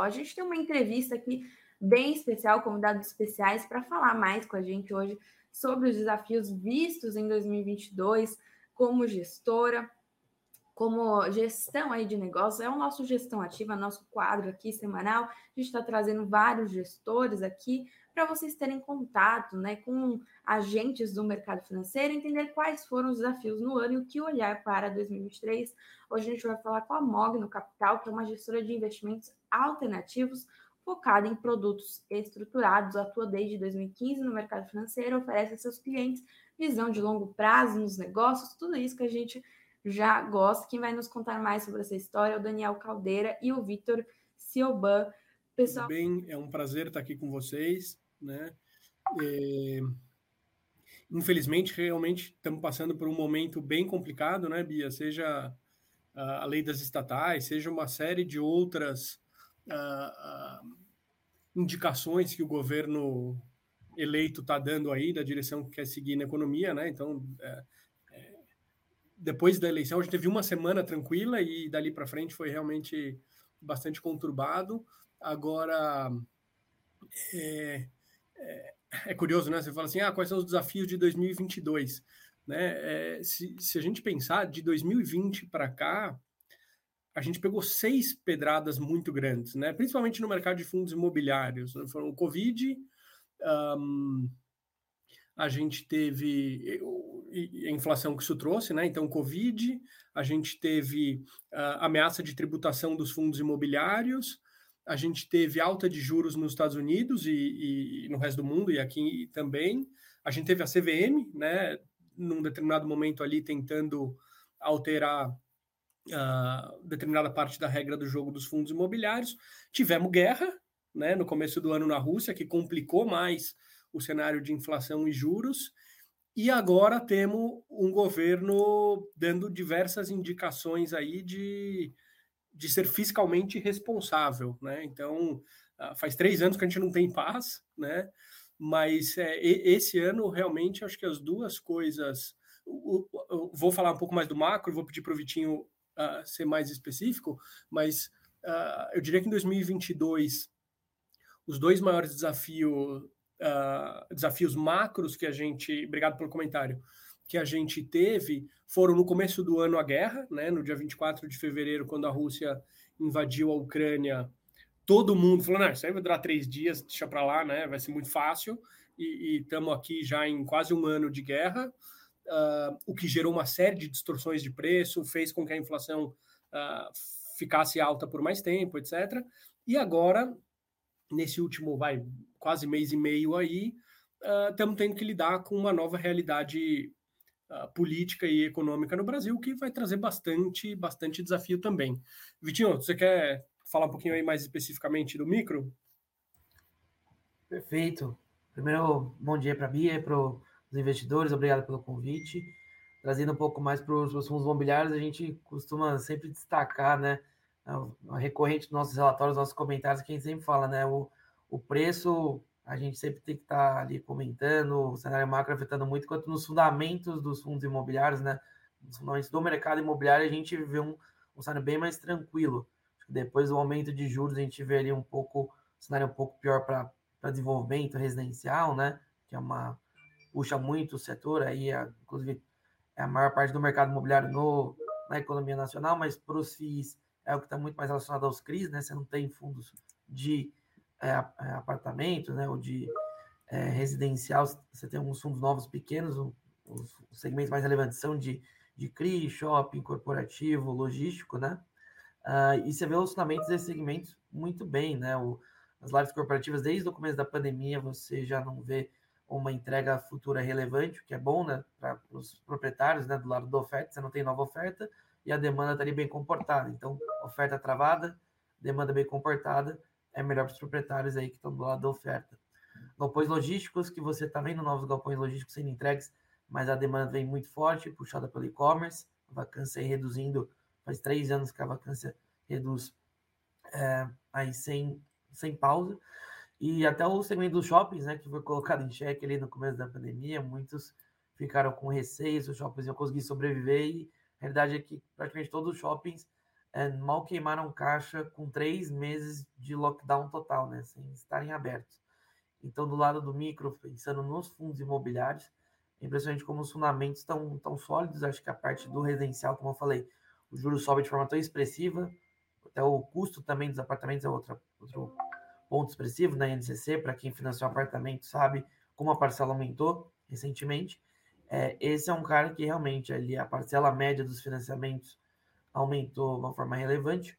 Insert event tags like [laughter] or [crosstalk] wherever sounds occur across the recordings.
A gente tem uma entrevista aqui bem especial, convidados especiais, para falar mais com a gente hoje sobre os desafios vistos em 2022 como gestora, como gestão aí de negócios. É o nosso Gestão Ativa, nosso quadro aqui semanal. A gente está trazendo vários gestores aqui para vocês terem contato né, com agentes do mercado financeiro, entender quais foram os desafios no ano e o que olhar para 2023. Hoje a gente vai falar com a Mogno Capital, que é uma gestora de investimentos alternativos focada em produtos estruturados, atua desde 2015 no mercado financeiro, oferece a seus clientes visão de longo prazo nos negócios, tudo isso que a gente já gosta. Quem vai nos contar mais sobre essa história é o Daniel Caldeira e o Vitor Cioban. Pessoal... Bem, é um prazer estar aqui com vocês né? É... Infelizmente, realmente estamos passando por um momento bem complicado, né, Bia? Seja a lei das estatais, seja uma série de outras indicações que o governo eleito está dando aí da direção que quer seguir na economia, né? Então, é, é, depois da eleição, a gente teve uma semana tranquila e dali para frente foi realmente bastante conturbado. Agora, é, é, é, curioso, né? Você fala assim, ah, quais são os desafios de 2022? Né? É, se, se a gente pensar de 2020 para cá, a gente pegou seis pedradas muito grandes, né? Principalmente no mercado de fundos imobiliários. Né? Foram o Covid, um, a gente teve a inflação que isso trouxe, né? Então, Covid, a gente teve a ameaça de tributação dos fundos imobiliários, a gente teve alta de juros nos Estados Unidos e, e, no resto do mundo e aqui também. A gente teve a CVM, né, num determinado momento ali tentando alterar uh, determinada parte da regra do jogo dos fundos imobiliários. Tivemos guerra, né, no começo do ano na Rússia, que complicou mais o cenário de inflação e juros. E agora temos um governo dando diversas indicações aí de de ser fiscalmente responsável, né? Então, ah, faz três anos que a gente não tem paz, né? Mas é, esse ano, realmente, acho que as duas coisas. vou falar um pouco mais do macro, vou pedir para o Vitinho uh, ser mais específico, mas uh, eu diria que em 2022, os dois maiores uh, desafios macros que a gente. Obrigado pelo comentário que a gente teve foram no começo do ano a guerra, né, no dia 24 de fevereiro, quando a Rússia invadiu a Ucrânia, todo mundo falou, não, isso aí vai durar três dias, deixa para lá, né, vai ser muito fácil, e estamos aqui já em quase um ano de guerra, uh, o que gerou uma série de distorções de preço, fez com que a inflação uh, ficasse alta por mais tempo, etc. E agora, nesse último, vai, quase mês e meio aí, estamos uh, tendo que lidar com uma nova realidade política e econômica no Brasil, que vai trazer bastante, bastante desafio também. Vitinho, você quer falar um pouquinho aí mais especificamente do micro? Perfeito. Primeiro, bom dia para a Bia e para os investidores, obrigado pelo convite. Trazendo um pouco mais para os fundos imobiliários, a gente costuma sempre destacar, né? Recorrente dos nossos relatórios, nossos comentários, que a gente sempre fala, né? O, o preço a gente sempre tem que estar tá ali comentando, o cenário macro afetando muito, quanto nos fundamentos dos fundos imobiliários, né? Nos fundamentos do mercado imobiliário, a gente vê um, um cenário bem mais tranquilo. Depois do aumento de juros, a gente vê ali um pouco, um cenário um pouco pior para desenvolvimento residencial, né? Que é uma. puxa muito o setor, aí, a, inclusive, é a maior parte do mercado imobiliário no, na economia nacional, mas para os FIIs é o que está muito mais relacionado aos CRIs, né? Você não tem fundos de é, é, apartamento, né, ou de é, residencial, você tem alguns fundos novos pequenos, os, os segmentos mais relevantes são de, de CRI, shopping, corporativo, logístico, né? Uh, e você vê os fundamentos desses segmentos muito bem, né? O, as lives corporativas, desde o começo da pandemia, você já não vê uma entrega futura relevante, o que é bom, né? Para os proprietários, né? Do lado da oferta, você não tem nova oferta e a demanda está ali bem comportada. Então, oferta travada, demanda bem comportada, é melhor para os proprietários aí que estão do lado da oferta. Galpões logísticos, que você está vendo novos galpões logísticos sendo entregues, mas a demanda vem muito forte, puxada pelo e-commerce, a vacância aí reduzindo, faz três anos que a vacância reduz é, aí sem, sem pausa. E até o segmento dos shoppings, né, que foi colocado em xeque ali no começo da pandemia, muitos ficaram com receio os shoppings iam conseguir sobreviver, e a realidade é que praticamente todos os shoppings mal queimaram caixa com três meses de lockdown total, né, sem estarem abertos. Então, do lado do micro, pensando nos fundos imobiliários, é impressionante como os fundamentos estão tão sólidos. Acho que a parte do residencial, como eu falei, o juros sobe de forma tão expressiva, até o custo também dos apartamentos é outra, outro ponto expressivo na né, NCC, para quem financiou apartamento sabe como a parcela aumentou recentemente. É, esse é um cara que realmente ali a parcela média dos financiamentos aumentou de uma forma relevante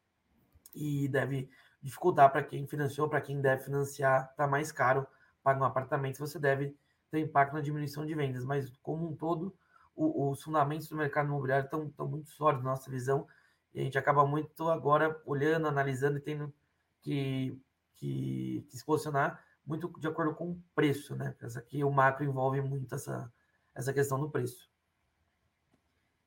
e deve dificultar para quem financiou, para quem deve financiar, está mais caro pagar um apartamento, você deve ter impacto na diminuição de vendas, mas como um todo, o, os fundamentos do mercado imobiliário estão, muito sólidos na nossa visão, e a gente acaba muito agora olhando, analisando e tendo que, que, que se posicionar muito de acordo com o preço, né? Porque aqui o macro envolve muito essa, essa questão do preço.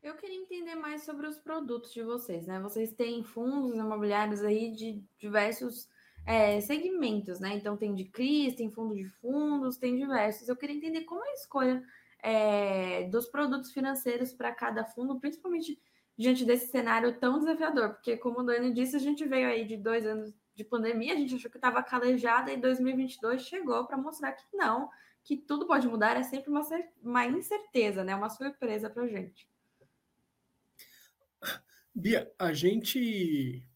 Eu queria entender mais sobre os produtos de vocês, né? Vocês têm fundos imobiliários aí de diversos é, segmentos, né? Então tem de CRIs, tem fundo de fundos, tem diversos. Eu queria entender como é a escolha é, dos produtos financeiros para cada fundo, principalmente diante desse cenário tão desafiador, porque como o Dani disse, a gente veio aí de dois anos de pandemia, a gente achou que estava calejada e 2022 chegou para mostrar que não, que tudo pode mudar, é sempre uma, uma incerteza, né? Uma surpresa para a gente. Bia, a gente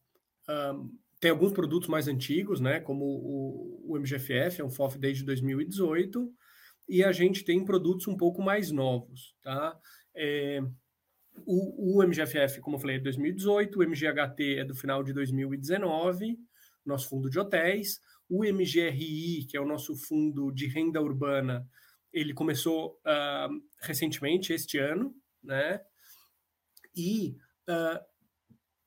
um, tem alguns produtos mais antigos, né? Como o, o MGFF, é um FOF desde 2018, e a gente tem produtos um pouco mais novos, tá? É, o, o, MGFF, como eu falei, é de 2018, o MGHT é do final de 2019, nosso fundo de hotéis, o MGRI, que é o nosso fundo de renda urbana, ele começou uh, recentemente, este ano, né? E uh,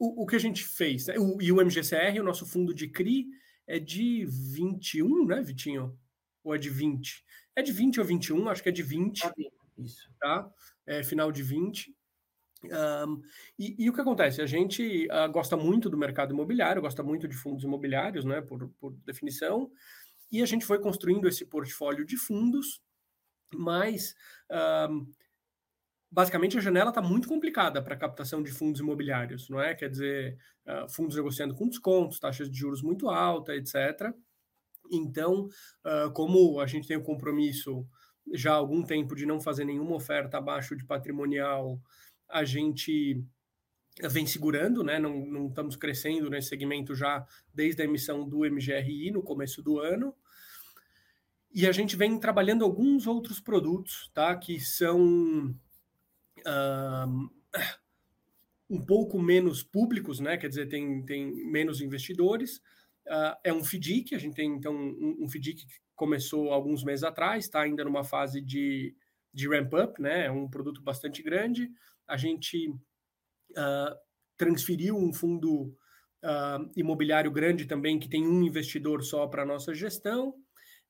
o, o que a gente fez, né? o, e o MGCR, o nosso fundo de CRI, é de 21, né, Vitinho? Ou é de 20? É de 20 ou 21, acho que é de 20. Ah, isso. Tá? É final de 20. Um, e, e, o que acontece? A gente uh, gosta muito do mercado imobiliário, gosta muito de fundos imobiliários, né, por, por definição, e a gente foi construindo esse portfólio de fundos, mas um, basicamente a janela está muito complicada para captação de fundos imobiliários, não é? Quer dizer, uh, fundos negociando com descontos, taxas de juros muito altas, etc. Então, uh, como a gente tem o compromisso já há algum tempo de não fazer nenhuma oferta abaixo de patrimonial, a gente vem segurando, né? Não, não estamos crescendo nesse segmento já desde a emissão do MGRI no começo do ano. E a gente vem trabalhando alguns outros produtos, tá? Que são um pouco menos públicos, né? Quer dizer, tem, tem menos investidores. Uh, é um FDIC, a gente tem então um, um FDIC que começou alguns meses atrás, está ainda numa fase de, de ramp-up, né? É um produto bastante grande. A gente uh, transferiu um fundo uh, imobiliário grande também, que tem um investidor só para a nossa gestão.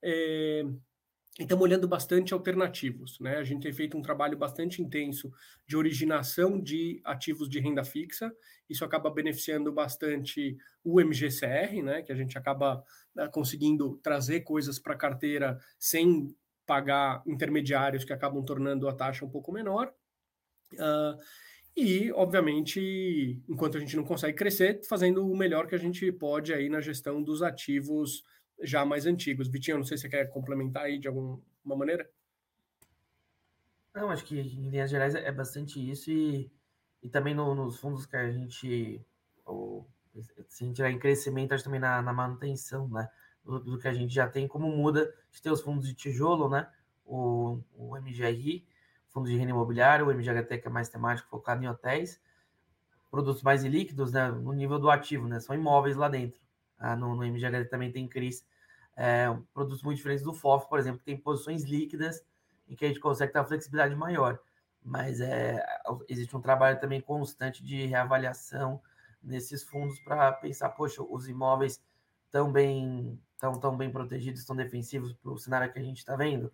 É, estamos olhando bastante alternativos. Né? A gente tem feito um trabalho bastante intenso de originação de ativos de renda fixa. Isso acaba beneficiando bastante o MGCR, né? que a gente acaba né, conseguindo trazer coisas para a carteira sem pagar intermediários que acabam tornando a taxa um pouco menor. Uh, e, obviamente, enquanto a gente não consegue crescer, fazendo o melhor que a gente pode aí na gestão dos ativos já mais antigos. Vitinho, não sei se você quer complementar aí de alguma maneira. Não, acho que em linhas gerais é bastante isso e, e também no, nos fundos que a gente, ou, se a gente tiver em crescimento, acho também na, na manutenção, né, do, do, que a gente já tem, como muda, gente tem os fundos de tijolo, né, o, o MGRI, fundo de renda imobiliário, o MGHT que é mais temático, focado em hotéis, produtos mais líquidos, né, no nível do ativo, né, são imóveis lá dentro. Ah, no, no MGHT também tem CRIs, é, produtos muito diferentes do FOF, por exemplo, que tem posições líquidas em que a gente consegue ter uma flexibilidade maior. Mas é, existe um trabalho também constante de reavaliação nesses fundos para pensar, poxa, os imóveis tão bem, tão, tão bem protegidos, tão defensivos para o cenário que a gente está vendo,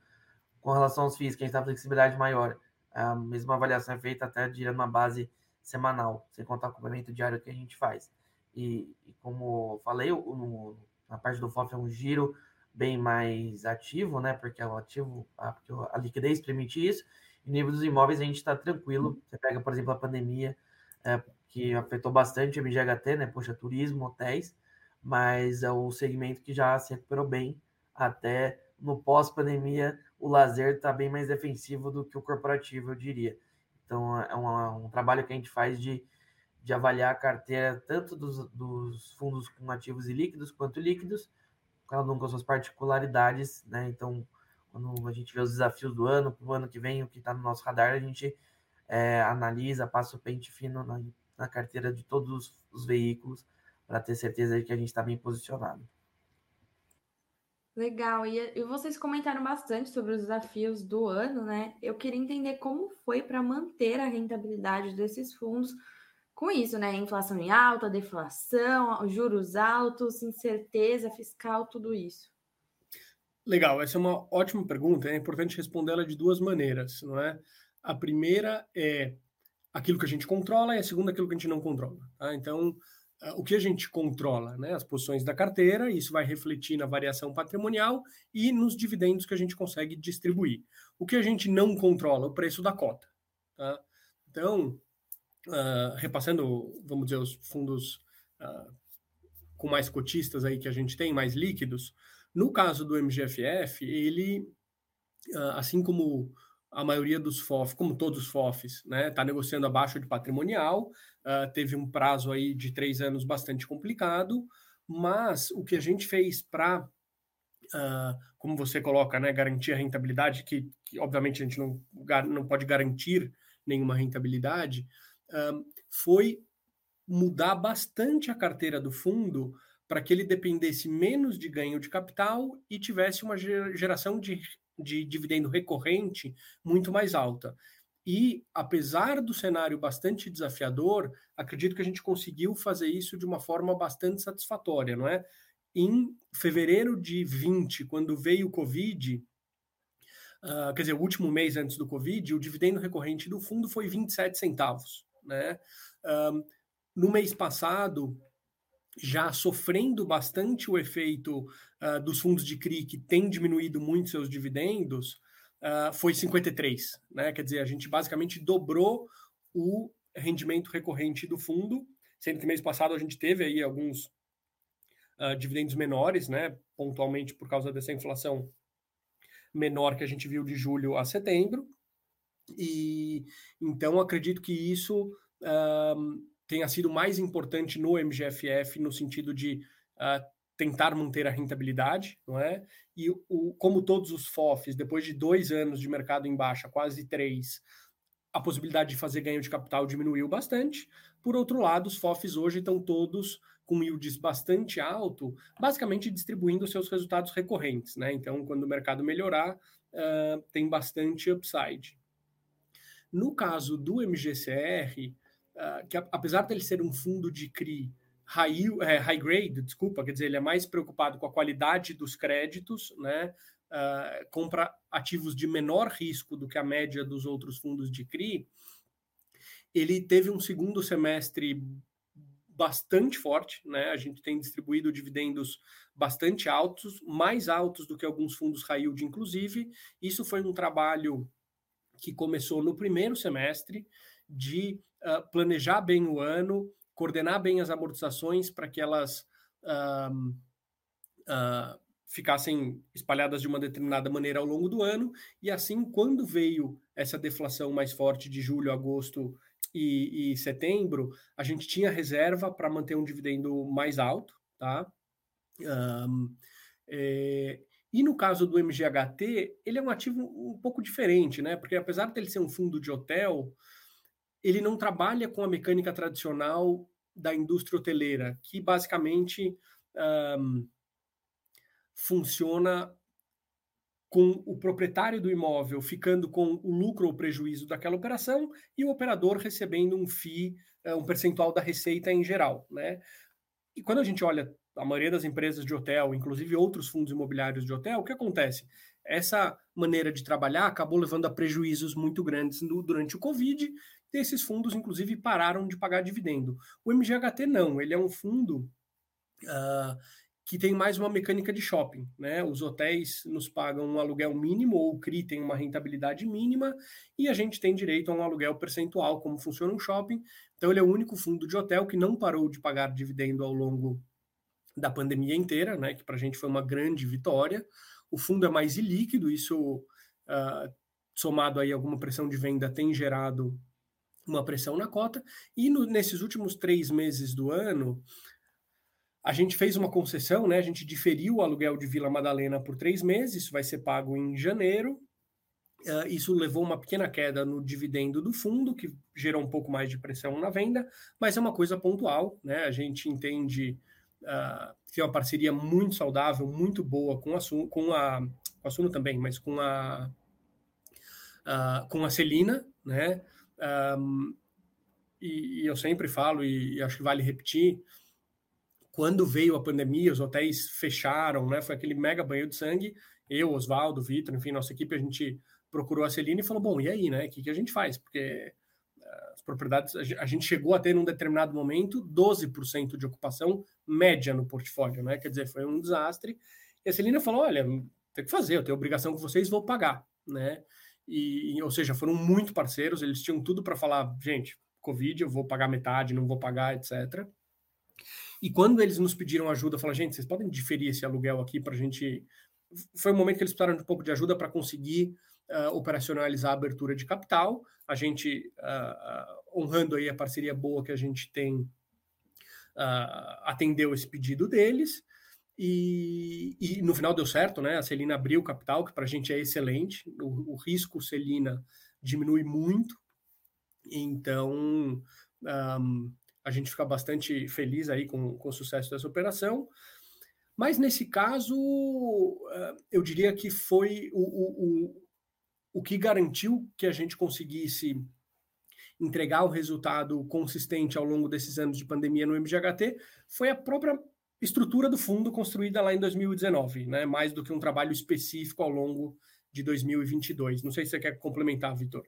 com relação aos FIIs, que a gente tem flexibilidade maior. A mesma avaliação é feita até diria numa base semanal, sem contar o complemento diário que a gente faz. E, e como falei, no, na parte do FOF é um giro bem mais ativo, né? Porque é o ativo, a, porque a liquidez permite isso. E no nível dos imóveis a gente está tranquilo. Você pega, por exemplo, a pandemia, é, que afetou bastante o MGHT, né? Poxa, turismo, hotéis, mas é o segmento que já se recuperou bem até no pós-pandemia, o lazer está bem mais defensivo do que o corporativo, eu diria. Então, é um, um trabalho que a gente faz de, de avaliar a carteira tanto dos, dos fundos com ativos e líquidos quanto líquidos, cada um com suas particularidades, né? Então, quando a gente vê os desafios do ano, para o ano que vem, o que está no nosso radar, a gente é, analisa, passa o pente fino na, na carteira de todos os, os veículos para ter certeza de que a gente está bem posicionado. Legal, e, e vocês comentaram bastante sobre os desafios do ano, né? Eu queria entender como foi para manter a rentabilidade desses fundos com isso, né? Inflação em alta, deflação, juros altos, incerteza fiscal, tudo isso. Legal, essa é uma ótima pergunta, é importante respondê-la de duas maneiras, não é? A primeira é aquilo que a gente controla e a segunda aquilo que a gente não controla. Tá? Então, o que a gente controla, né? As posições da carteira, isso vai refletir na variação patrimonial e nos dividendos que a gente consegue distribuir. O que a gente não controla, o preço da cota. Tá? Então, uh, repassando, vamos dizer, os fundos uh, com mais cotistas aí que a gente tem, mais líquidos, no caso do MGFF, ele, uh, assim como a maioria dos FOF, como todos os FOFs, né, está negociando abaixo de patrimonial, teve um prazo aí de três anos bastante complicado, mas o que a gente fez para, uh, como você coloca, né, garantir a rentabilidade, que, que, obviamente a gente não, não pode garantir nenhuma rentabilidade, foi mudar bastante a carteira do fundo para que ele dependesse menos de ganho de capital e tivesse uma geração de de dividendo recorrente muito mais alta. E, apesar do cenário bastante desafiador, acredito que a gente conseguiu fazer isso de uma forma bastante satisfatória, não é? Em fevereiro de 20, quando veio o Covid, uh, quer dizer, o último mês antes do Covid, o dividendo recorrente do fundo foi 27 centavos, né? Uh, no mês passado, já sofrendo bastante o efeito uh, dos fundos de CRI, que tem diminuído muito seus dividendos, uh, foi 53. Né? Quer dizer, a gente basicamente dobrou o rendimento recorrente do fundo, sendo que mês passado a gente teve aí alguns uh, dividendos menores, né? pontualmente por causa dessa inflação menor que a gente viu de julho a setembro. E então acredito que isso tenha sido mais importante no MGFF no sentido de uh, tentar manter a rentabilidade, não é? E o, como todos os FOFs, depois de dois anos de mercado em baixa, quase três, a possibilidade de fazer ganho de capital diminuiu bastante. Por outro lado, os FOFs hoje estão todos com yields bastante alto, basicamente distribuindo seus resultados recorrentes, né? Então, quando o mercado melhorar, uh, tem bastante upside. No caso do MGCR, uh, que apesar dele ser um fundo de CRI high, é, high grade, desculpa, quer dizer, ele é mais preocupado com a qualidade dos créditos, né? Uh, compra ativos de menor risco do que a média dos outros fundos de CRI, ele teve um segundo semestre bastante forte, né? A gente tem distribuído dividendos bastante altos, mais altos do que alguns fundos high yield, inclusive. Isso foi um trabalho que começou no primeiro semestre de uh, planejar bem o ano, coordenar bem as amortizações para que elas uh, uh, ficassem espalhadas de uma determinada maneira ao longo do ano, e assim, quando veio essa deflação mais forte de julho, agosto e, e setembro, a gente tinha reserva para manter um dividendo mais alto, tá? Um, é, e no caso do MGHT, ele é um ativo um pouco diferente, né? Porque apesar de ele ser um fundo de hotel, ele não trabalha com a mecânica tradicional da indústria hoteleira, que basicamente um, funciona com o proprietário do imóvel ficando com o lucro ou prejuízo daquela operação e o operador recebendo um FII, eh, um percentual da receita em geral, né? E quando a gente olha a maioria das empresas de hotel, inclusive outros fundos imobiliários de hotel, o que acontece? Essa maneira de trabalhar acabou levando a prejuízos muito grandes no, durante o Covid esses fundos, inclusive, pararam de pagar dividendo. O MGHT não, ele é um fundo uh, que tem mais uma mecânica de shopping, né? Os hotéis nos pagam um aluguel mínimo, ou o CRI tem uma rentabilidade mínima, e a gente tem direito a um aluguel percentual, como funciona um shopping. Então, ele é o único fundo de hotel que não parou de pagar dividendo ao longo da pandemia inteira, né? Que para a gente foi uma grande vitória. O fundo é mais ilíquido, isso uh, somado aí alguma pressão de venda tem gerado uma pressão na cota. E no, nesses últimos três meses do ano, a gente fez uma concessão, né? A gente diferiu o aluguel de Vila Madalena por três meses, isso vai ser pago em janeiro. Uh, isso levou uma pequena queda no dividendo do fundo, que gerou um pouco mais de pressão na venda, mas é uma coisa pontual, né? A gente entende uh, que é uma parceria muito saudável, muito boa com a, com a, com a Suno também, mas com a, uh, com a Celina, né? Um, e, e, eu sempre falo, e, e acho que vale repetir, quando veio a pandemia, os hotéis fecharam, né? Foi aquele mega banho de sangue. Eu, Oswaldo, Vitor, enfim, nossa equipe, a gente procurou a Celina e falou: bom, e aí, né? O que, que a gente faz? Porque as propriedades, a gente chegou a ter num determinado momento 12% de ocupação média no portfólio, né? Quer dizer, foi um desastre. E a Celina falou: olha, tem que fazer, eu tenho obrigação com vocês, vou pagar, né? E, ou seja, foram muito parceiros, eles tinham tudo para falar: gente, Covid, eu vou pagar metade, não vou pagar, etc. E quando eles nos pediram ajuda, falaram, gente, vocês podem diferir esse aluguel aqui para a gente. Foi um momento que eles precisaram de um pouco de ajuda para conseguir uh, operacionalizar a abertura de capital. A gente, uh, honrando aí a parceria boa que a gente tem, atendeu esse pedido deles. E, e, no final deu certo, né? A Celina abriu o capital, que para a gente é excelente. O, o, risco Celina diminui muito. Então, um, a gente fica bastante feliz aí com, com o sucesso dessa operação. Mas nesse caso, eu diria que foi o, o, o que garantiu que a gente conseguisse entregar o resultado consistente ao longo desses anos de pandemia no MGHT foi a própria estrutura do fundo construída lá em 2019, né? mais do que um trabalho específico ao longo de 2022. Não sei se você quer complementar, Vitor.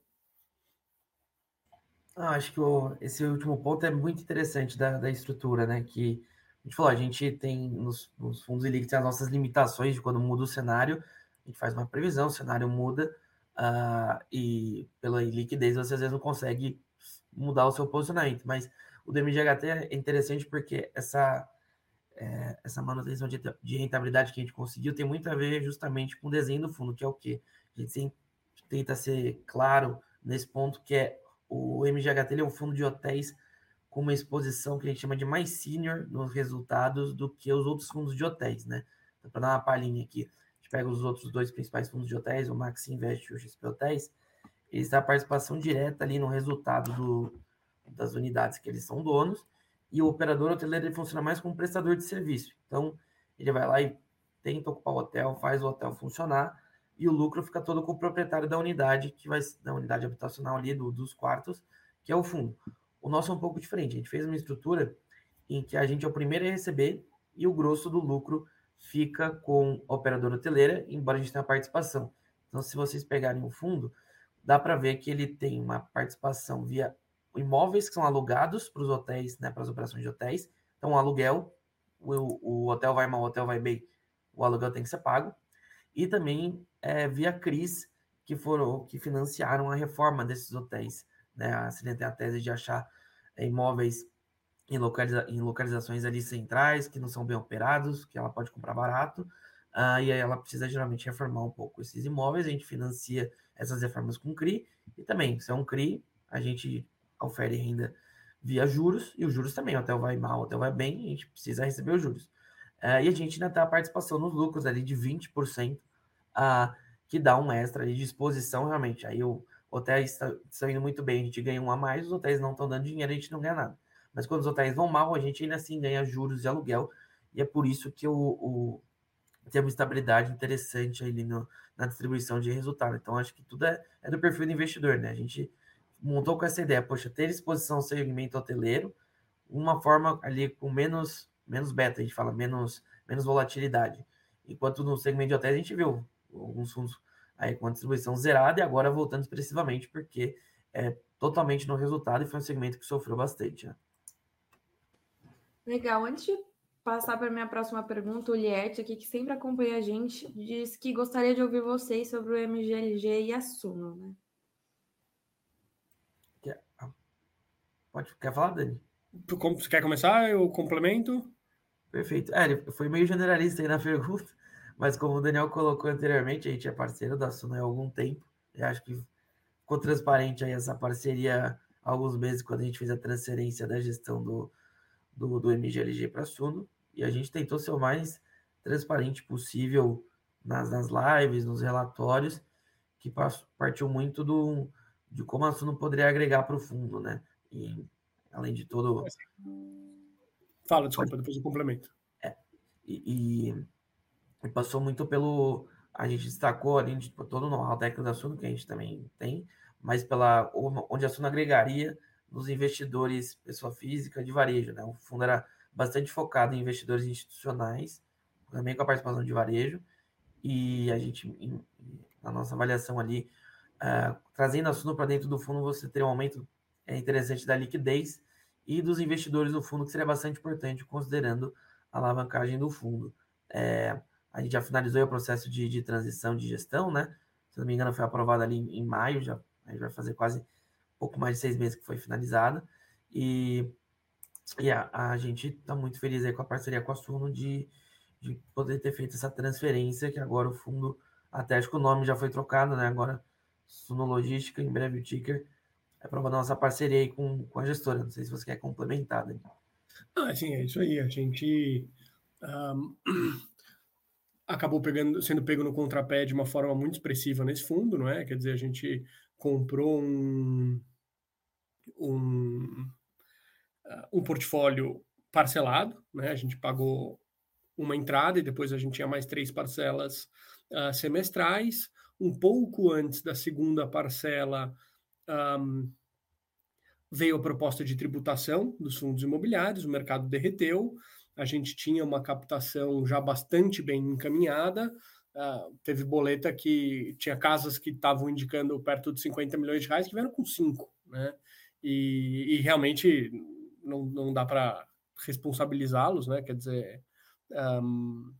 Ah, acho que o, esse último ponto é muito interessante da, da estrutura, né? Que a gente falou, a gente tem nos, nos fundos líquidos as nossas limitações de quando muda o cenário, a gente faz uma previsão, o cenário muda, uh, e pela liquidez você às vezes não consegue mudar o seu posicionamento. Mas o DMGHT é interessante porque essa, é, essa manutenção de, de, rentabilidade que a gente conseguiu tem muito a ver justamente com o desenho do fundo, que é o quê? A gente tenta ser claro nesse ponto que é o MGHT é um fundo de hotéis com uma exposição que a gente chama de mais senior nos resultados do que os outros fundos de hotéis, né? Então, para dar uma palhinha aqui, pega os outros dois principais fundos de hotéis, o Max Invest e o XP Hotéis, eles têm a participação direta ali no resultado do, das unidades que eles são donos, e o operador hoteleiro ele funciona mais como prestador de serviço. Então, ele vai lá e tenta ocupar o hotel, faz o hotel funcionar, e o lucro fica todo com o proprietário da unidade, que vai da unidade habitacional ali do, dos quartos, que é o fundo. O nosso é um pouco diferente. A gente fez uma estrutura em que a gente é o primeiro a receber e o grosso do lucro fica com a operadora hoteleira, embora a gente tenha participação. Então, se vocês pegarem o fundo, dá para ver que ele tem uma participação via imóveis que são alugados para os hotéis, né, para as operações de hotéis. Então, o aluguel, o, o hotel vai mal, o hotel vai bem, o aluguel tem que ser pago. E também é, via CRIS, que foram que financiaram a reforma desses hotéis. Né? A tem a tese de achar é, imóveis em, localiza em localizações ali centrais, que não são bem operados, que ela pode comprar barato, uh, e aí ela precisa geralmente reformar um pouco esses imóveis, a gente financia essas reformas com CRI, e também, se é um CRI, a gente oferece renda via juros, e os juros também, o hotel vai mal, o hotel vai bem, a gente precisa receber os juros. Uh, e a gente ainda tem a participação nos lucros ali de 20%, uh, que dá um extra de disposição realmente. Aí o hotel está, está indo muito bem, a gente ganha um a mais, os hotéis não estão dando dinheiro, a gente não ganha nada. Mas quando os hotéis vão mal, a gente ainda assim ganha juros de aluguel, e é por isso que o, o tem uma estabilidade interessante ali no, na distribuição de resultado. Então, acho que tudo é, é do perfil do investidor, né? A gente montou com essa ideia, poxa, ter exposição ao segmento hoteleiro, uma forma ali com menos, menos beta, a gente fala, menos, menos volatilidade. Enquanto no segmento de hotéis a gente viu alguns fundos aí com a distribuição zerada e agora voltando expressivamente, porque é totalmente no resultado e foi um segmento que sofreu bastante. Né? Legal. Antes de passar para minha próxima pergunta, o Liette, aqui, que sempre acompanha a gente, diz que gostaria de ouvir vocês sobre o MGLG e a Suno, né? Quer, ah, pode, quer falar, Dani? Você quer começar? Eu complemento? Perfeito. É, ele foi meio generalista aí na [laughs] pergunta, mas como o Daniel colocou anteriormente, a gente é parceiro da Suno há algum tempo, e acho que ficou transparente aí essa parceria há alguns meses, quando a gente fez a transferência da gestão do, do, do MGLG para a Suno, e a gente tentou ser o mais transparente possível nas, nas lives, nos relatórios, que partiu muito do, de como a Suno poderia agregar para o fundo, né? E além de todo. Fala, desculpa, depois eu complemento. É, e, e, e, passou muito pelo. A gente destacou ali tipo, todo o know-how técnico da Suno, que a gente também tem, mas pela onde a Suno agregaria nos investidores, pessoa física de varejo. Né? O fundo era bastante focado em investidores institucionais, também com a participação de varejo, e a gente, em, na nossa avaliação ali, uh, trazendo a Suno para dentro do fundo, você teria um aumento é interessante da liquidez e dos investidores do fundo, que seria bastante importante, considerando a alavancagem do fundo. É, a gente já finalizou o processo de, de, transição de gestão, né? Se não me engano, foi aprovado ali em, em maio, já vai fazer quase pouco mais de seis meses que foi finalizada. E, e a, a gente está muito feliz aí com a parceria com a Suno de, de poder ter feito essa transferência, que agora o fundo, até acho que o nome já foi trocado, né? Agora Suno Logística, em breve o ticker é para a nossa parceria aí com, com a gestora. Não sei se você quer complementar, Dani. Ah, sim, é isso aí. A gente um, [clears throat] acabou pegando, sendo pego no contrapé de uma forma muito expressiva nesse fundo, não é? Quer dizer, a gente comprou um, um, uh, um portfólio parcelado, né? A gente pagou uma entrada e depois a gente tinha mais três parcelas uh, semestrais. Um pouco antes da segunda parcela, um, veio a proposta de tributação dos fundos imobiliários, o mercado derreteu, a gente tinha uma captação já bastante bem encaminhada, uh, teve boleta que tinha casas que estavam indicando perto de 50 milhões de reais que vieram com 5, né? E, e realmente não, não dá para responsabilizá-los, né? Quer dizer, um,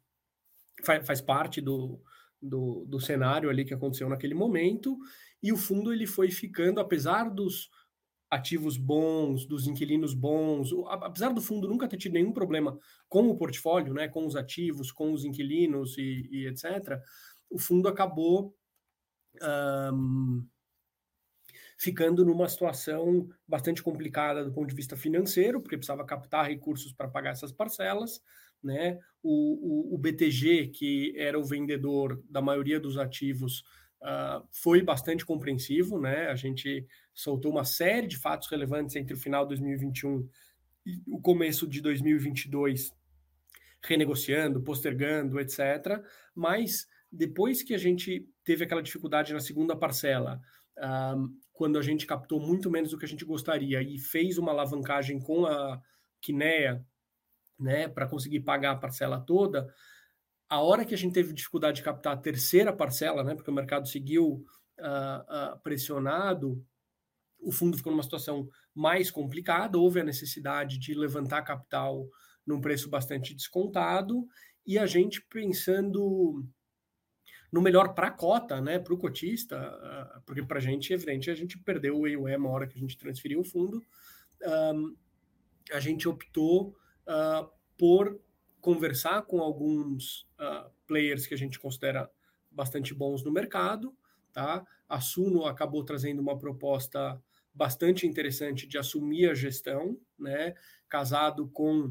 faz, faz parte do, do, do cenário ali que aconteceu naquele momento, e o fundo ele foi ficando, apesar dos ativos bons, dos inquilinos bons, apesar do fundo nunca ter tido nenhum problema com o portfólio, né, com os ativos, com os inquilinos e, e etc., o fundo acabou um, ficando numa situação bastante complicada do ponto de vista financeiro, porque precisava captar recursos para pagar essas parcelas, né? O, o, o BTG, que era o vendedor da maioria dos ativos, uh, foi bastante compreensivo, né? A gente soltou uma série de fatos relevantes entre o final de 2021 e o começo de 2022, renegociando, postergando, etc. Mas depois que a gente teve aquela dificuldade na segunda parcela, uh, quando a gente captou muito menos do que a gente gostaria e fez uma alavancagem com a Kinea, né, para conseguir pagar a parcela toda, a hora que a gente teve dificuldade de captar a terceira parcela, né, porque o mercado seguiu uh, uh, pressionado, o fundo ficou numa situação mais complicada, houve a necessidade de levantar capital num preço bastante descontado, e a gente pensando no melhor para a cota, né, para o cotista, uh, porque para a gente, evidente, a gente perdeu o EUE na hora que a gente transferiu o fundo, um, a gente optou uh, por conversar com alguns uh, players que a gente considera bastante bons no mercado, tá? A Suno acabou trazendo uma proposta bastante interessante de assumir a gestão, né? Casado com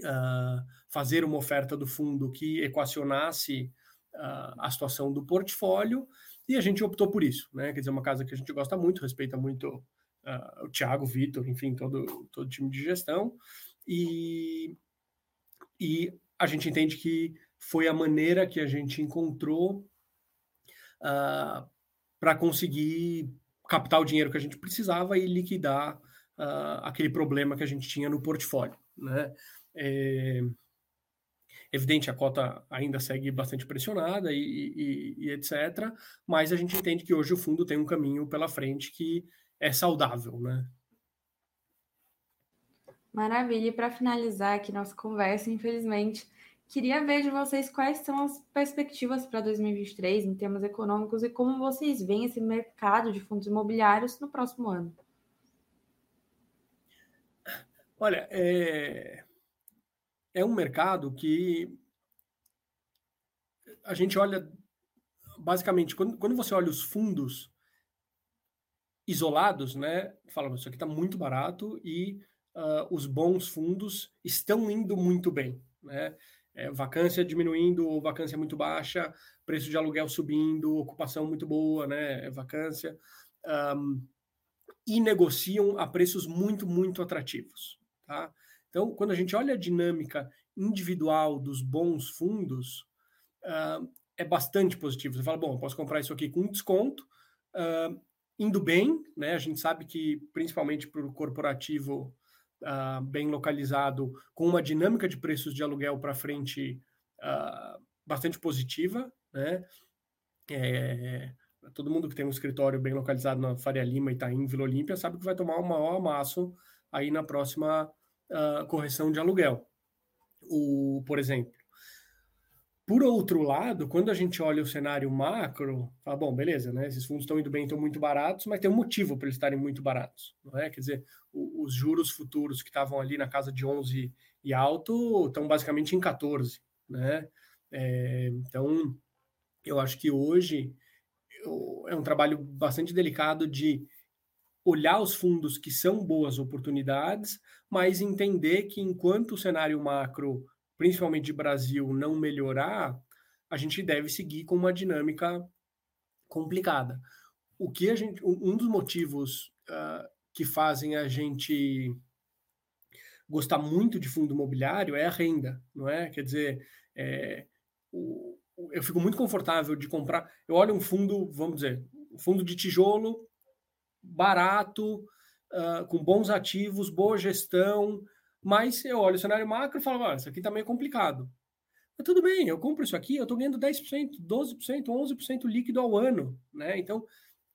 uh, fazer uma oferta do fundo que equacionasse a situação do portfólio e a gente optou por isso, né? Quer dizer, uma casa que a gente gosta muito, respeita muito uh, o Thiago, o Vitor, enfim, todo, todo time de gestão e e a gente entende que foi a maneira que a gente encontrou uh, para conseguir captar o dinheiro que a gente precisava e liquidar uh, aquele problema que a gente tinha no portfólio. Né? É, evidente, a cota ainda segue bastante pressionada e, e, e, etc., mas a gente entende que hoje o fundo tem um caminho pela frente que é saudável. Né? Maravilha. E para finalizar aqui nossa conversa, infelizmente, queria ver de vocês quais são as perspectivas para 2023 em termos econômicos e como vocês veem esse mercado de fundos imobiliários no próximo ano. Olha, é, é um mercado que a gente olha basicamente quando, quando você olha os fundos isolados, né, fala isso aqui está muito barato e uh, os bons fundos estão indo muito bem, né? É, vacância diminuindo, vacância muito baixa, preço de aluguel subindo, ocupação muito boa, né? Vacância. Um, e negociam a preços muito, muito atrativos. Tá? Então, quando a gente olha a dinâmica individual dos bons fundos, uh, é bastante positivo. Você fala, bom, posso comprar isso aqui com desconto, uh, indo bem, né? A gente sabe que, principalmente para o corporativo uh, bem localizado, com uma dinâmica de preços de aluguel para frente bastante positiva, né? É, todo mundo que tem um escritório bem localizado na Faria Lima, Itaim, Vila Olímpia, sabe que vai tomar um maior amasso aí na próxima uh, correção de aluguel. O, por exemplo. Por outro lado, quando a gente olha o cenário macro, fala, bom, beleza, né? Esses fundos estão indo bem, estão muito baratos, mas tem um motivo para eles estarem muito baratos, não é? Quer dizer, o, os juros futuros que estavam ali na casa de 11 e alto estão basicamente em 14, né? É, então, eu acho que hoje é um trabalho bastante delicado de olhar os fundos que são boas oportunidades, mas entender que enquanto o cenário macro, principalmente de Brasil, não melhorar, a gente deve seguir com uma dinâmica complicada. O que a gente, um dos motivos uh, que fazem a gente gostar muito de fundo imobiliário é a renda, não é? Quer dizer, é, o, eu fico muito confortável de comprar. Eu olho um fundo, vamos dizer, um fundo de tijolo barato, uh, com bons ativos, boa gestão, mas eu olho o cenário macro e falo, ah, isso aqui está meio complicado. Mas tudo bem, eu compro isso aqui, eu estou ganhando 10%, 12%, 11% líquido ao ano. Né? Então,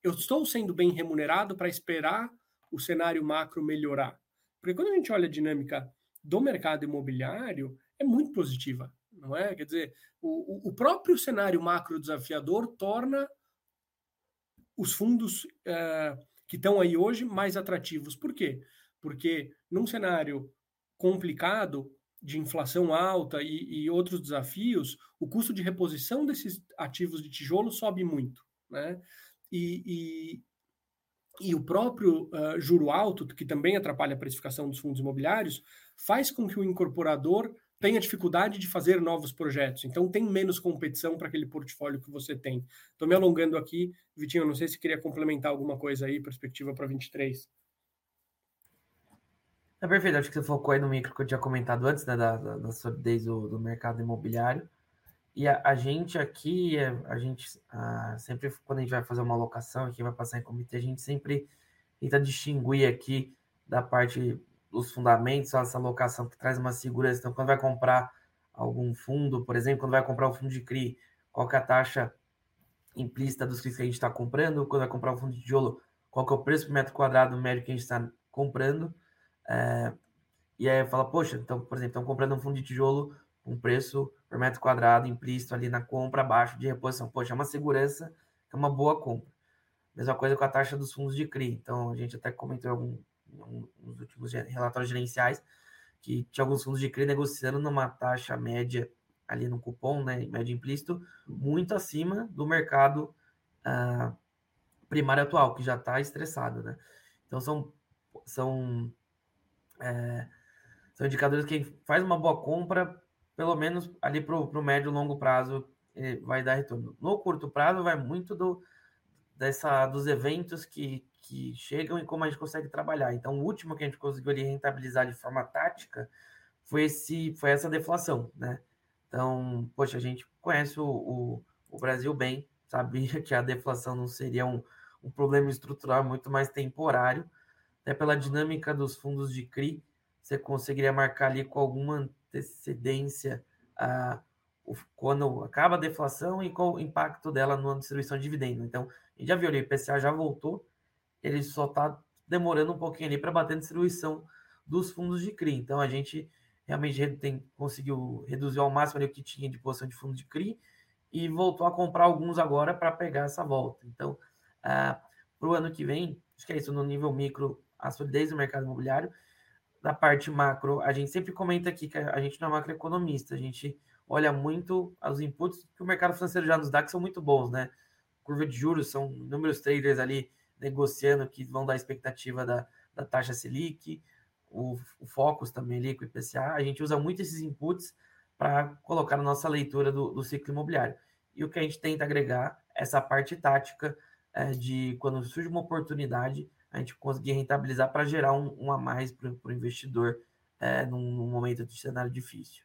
eu estou sendo bem remunerado para esperar o cenário macro melhorar. Porque quando a gente olha a dinâmica do mercado imobiliário, é muito positiva, não é? Quer dizer, o, o próprio cenário macro desafiador torna os fundos uh, que estão aí hoje mais atrativos. Por quê? Porque num cenário complicado, de inflação alta e, e outros desafios, o custo de reposição desses ativos de tijolo sobe muito. Né? E, e, e o próprio uh, juro alto, que também atrapalha a precificação dos fundos imobiliários, faz com que o incorporador tenha dificuldade de fazer novos projetos, então tem menos competição para aquele portfólio que você tem. Estou me alongando aqui, Vitinho, não sei se queria complementar alguma coisa aí, perspectiva para 23. É perfeito, acho que você focou aí no micro que eu tinha comentado antes, né, da, da, da solidez do, do, mercado imobiliário. E a, a gente aqui, é, a gente a, sempre, quando a gente vai fazer uma alocação, aqui vai passar em comitê, a gente sempre tenta distinguir aqui da parte os fundamentos, essa alocação que traz uma segurança. Então, quando vai comprar algum fundo, por exemplo, quando vai comprar um fundo de CRI, qual é a taxa implícita dos CRIs que a gente está comprando? Quando vai comprar um fundo de tijolo, qual é o preço por metro quadrado médio que a gente está comprando? É, e aí fala, poxa, então, por exemplo, estão comprando um fundo de tijolo com preço por metro quadrado implícito ali na compra abaixo de reposição. Poxa, é uma segurança, é uma boa compra. Mesma coisa com a taxa dos fundos de CRI. Então, a gente até comentou em algum nos últimos relatórios gerenciais, que tinha alguns fundos de CRI negociando numa taxa média ali no cupom, né, médio implícito, muito acima do mercado uh, primário atual, que já está estressado, né? Então são, são, é, são indicadores que faz uma boa compra, pelo menos ali para o médio e longo prazo vai dar retorno. No curto prazo vai muito do, dessa, dos eventos que, que chegam e como a gente consegue trabalhar. Então, o último que a gente conseguiu ali rentabilizar de forma tática foi, esse, foi essa deflação, né? Então, poxa, a gente conhece o, o, o Brasil bem, sabia [laughs] que a deflação não seria um, um problema estrutural, muito mais temporário, até pela dinâmica dos fundos de CRI, você conseguiria marcar ali com alguma antecedência a, quando acaba a deflação e qual o impacto dela na distribuição de dividendo. Então, a gente já viu ali, o IPCA já voltou, ele só está demorando um pouquinho ali para bater a distribuição dos fundos de CRI. Então a gente realmente tem, conseguiu reduzir ao máximo o que tinha de posição de fundo de CRI e voltou a comprar alguns agora para pegar essa volta. Então, ah, para o ano que vem, acho que é isso no nível micro, a solidez do mercado imobiliário. Da parte macro, a gente sempre comenta aqui que a gente não é macroeconomista, a gente olha muito os inputs que o mercado financeiro já nos dá, que são muito bons, né? Curva de juros, são inúmeros traders ali negociando que vão dar expectativa da, da taxa Selic, o, o Focus também ali com o IPCA. A gente usa muito esses inputs para colocar na nossa leitura do, do, ciclo imobiliário. E o que a gente tenta agregar é essa parte tática é, de quando surge uma oportunidade, a gente conseguir rentabilizar para gerar um, um, a mais para o investidor é, num, num momento de cenário difícil.